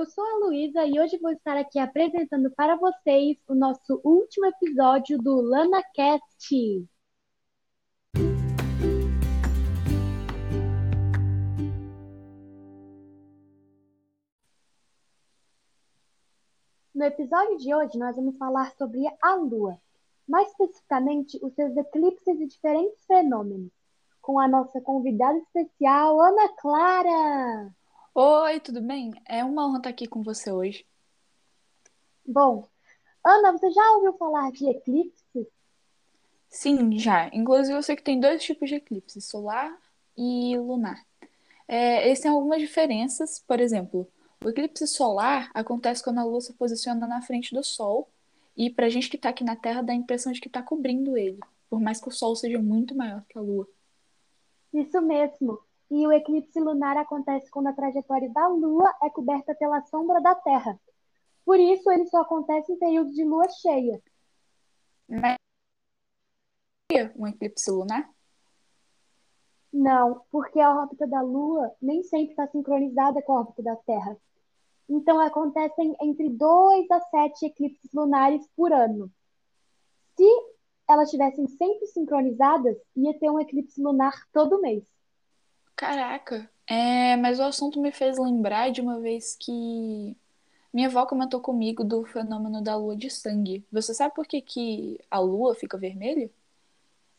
eu sou a Luísa e hoje vou estar aqui apresentando para vocês o nosso último episódio do LanaCast. No episódio de hoje, nós vamos falar sobre a Lua, mais especificamente os seus eclipses e diferentes fenômenos, com a nossa convidada especial, Ana Clara. Oi, tudo bem? É uma honra estar aqui com você hoje. Bom, Ana, você já ouviu falar de eclipses? Sim, já. Inclusive, eu sei que tem dois tipos de eclipse, solar e lunar. É, eles têm algumas diferenças, por exemplo, o eclipse solar acontece quando a Lua se posiciona na frente do Sol, e para a gente que está aqui na Terra dá a impressão de que está cobrindo ele, por mais que o Sol seja muito maior que a Lua. Isso mesmo. E o eclipse lunar acontece quando a trajetória da Lua é coberta pela sombra da Terra. Por isso, ele só acontece em períodos de lua cheia. Mas um eclipse lunar? Não, porque a órbita da Lua nem sempre está sincronizada com a órbita da Terra. Então, acontecem entre 2 a 7 eclipses lunares por ano. Se elas estivessem sempre sincronizadas, ia ter um eclipse lunar todo mês. Caraca, é, mas o assunto me fez lembrar de uma vez que minha avó comentou comigo do fenômeno da lua de sangue. Você sabe por que, que a lua fica vermelha?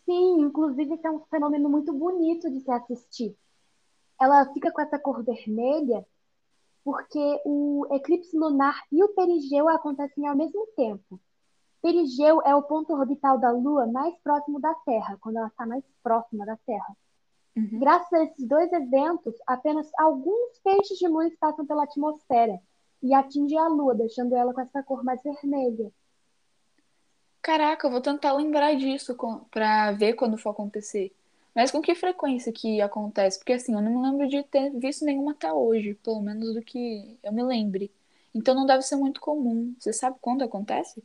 Sim, inclusive é um fenômeno muito bonito de se assistir. Ela fica com essa cor vermelha porque o eclipse lunar e o perigeu acontecem ao mesmo tempo. Perigeu é o ponto orbital da Lua mais próximo da Terra, quando ela está mais próxima da Terra. Uhum. Graças a esses dois eventos, apenas alguns feixes de luz passam pela atmosfera e atingem a Lua, deixando ela com essa cor mais vermelha. Caraca, eu vou tentar lembrar disso para ver quando for acontecer. Mas com que frequência que acontece? Porque assim, eu não me lembro de ter visto nenhuma até hoje, pelo menos do que eu me lembre. Então não deve ser muito comum. Você sabe quando acontece?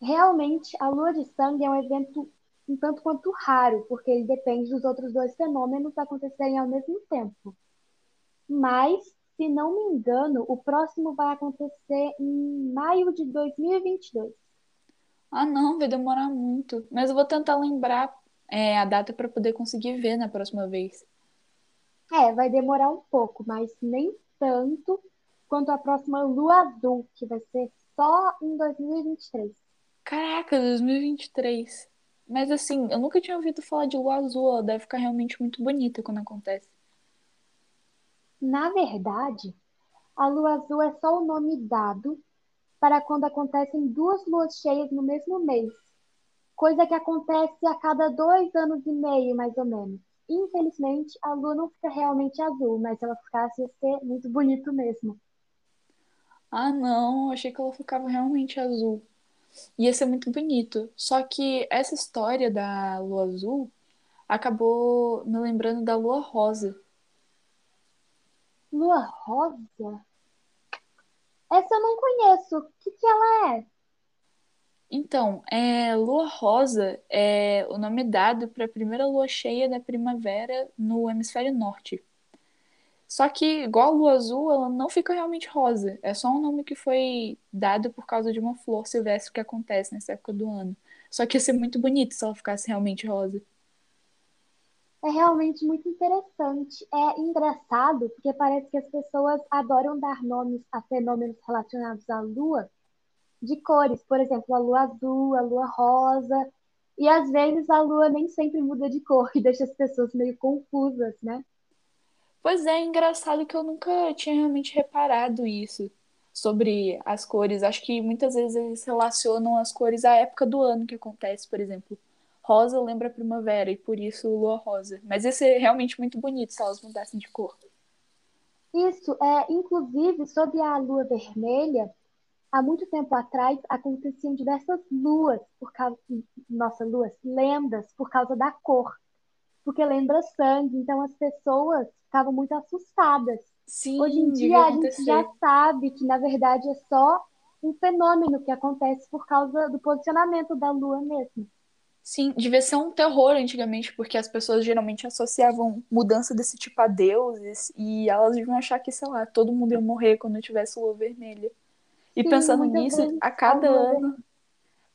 Realmente, a lua de sangue é um evento um tanto quanto raro, porque ele depende dos outros dois fenômenos acontecerem ao mesmo tempo. Mas, se não me engano, o próximo vai acontecer em maio de 2022. Ah, não, vai demorar muito. Mas eu vou tentar lembrar é, a data para poder conseguir ver na próxima vez. É, vai demorar um pouco, mas nem tanto quanto a próxima lua azul, que vai ser só em 2023. Caraca, 2023. Mas assim, eu nunca tinha ouvido falar de lua azul, ela deve ficar realmente muito bonita quando acontece. Na verdade, a lua azul é só o nome dado para quando acontecem duas luas cheias no mesmo mês, coisa que acontece a cada dois anos e meio, mais ou menos. Infelizmente, a lua não fica realmente azul, mas se ela ficasse, ia ser muito bonito mesmo. Ah, não, achei que ela ficava realmente azul. Ia ser muito bonito. Só que essa história da lua azul acabou me lembrando da lua rosa. Lua rosa? Essa eu não conheço. O que, que ela é? Então, é, lua rosa é o nome dado para a primeira lua cheia da primavera no hemisfério norte. Só que, igual a lua azul, ela não fica realmente rosa. É só um nome que foi dado por causa de uma flor silvestre que acontece nessa época do ano. Só que ia ser muito bonito se ela ficasse realmente rosa. É realmente muito interessante. É engraçado porque parece que as pessoas adoram dar nomes a fenômenos relacionados à lua de cores. Por exemplo, a lua azul, a lua rosa. E às vezes a lua nem sempre muda de cor, que deixa as pessoas meio confusas, né? Pois é, engraçado que eu nunca tinha realmente reparado isso sobre as cores. Acho que muitas vezes eles relacionam as cores à época do ano que acontece, por exemplo. Rosa lembra a primavera e por isso lua rosa. Mas ia ser realmente muito bonito se elas mudassem de cor. Isso, é, inclusive, sobre a lua vermelha, há muito tempo atrás aconteciam diversas luas, por causa, nossa, luas, lendas, por causa da cor porque lembra sangue, então as pessoas ficavam muito assustadas. Sim, Hoje em dia a gente já sabe que na verdade é só um fenômeno que acontece por causa do posicionamento da Lua mesmo. Sim, devia ser um terror antigamente, porque as pessoas geralmente associavam mudança desse tipo a deuses e elas deviam achar que, sei lá, todo mundo ia morrer quando tivesse lua vermelha. E Sim, pensando nisso, a cada ano.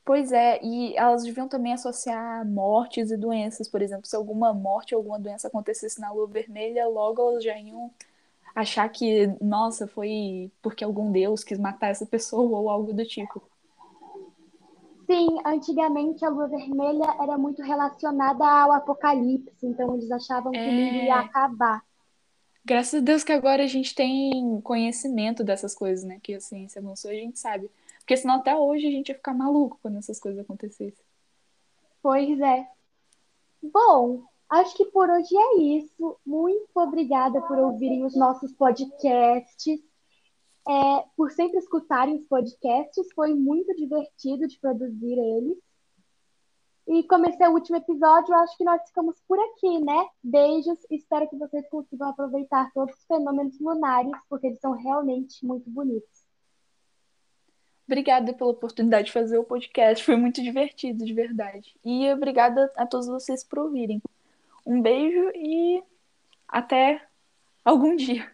Pois é, e elas deviam também associar mortes e doenças. Por exemplo, se alguma morte ou alguma doença acontecesse na lua vermelha, logo elas já iam achar que, nossa, foi porque algum deus quis matar essa pessoa ou algo do tipo. Sim, antigamente a lua vermelha era muito relacionada ao apocalipse, então eles achavam que o mundo ia É, acabar. graças a Deus que agora a gente tem conhecimento dessas coisas, né? Que a ciência avançou, a gente sabe. Porque senão até hoje a gente ia ficar maluco quando essas coisas acontecessem. Pois é. Bom, acho que por hoje é isso. Muito obrigada por ouvirem os nossos podcasts, é, por sempre escutarem os podcasts. Foi muito divertido de produzir eles. E como esse é o último episódio, acho que nós ficamos por aqui, né? Beijos, espero que vocês consigam aproveitar todos os fenômenos lunares, porque eles são realmente muito bonitos. Obrigada pela oportunidade de fazer o podcast, foi muito divertido, de verdade. E obrigada a todos vocês por ouvirem. Um beijo e até algum dia.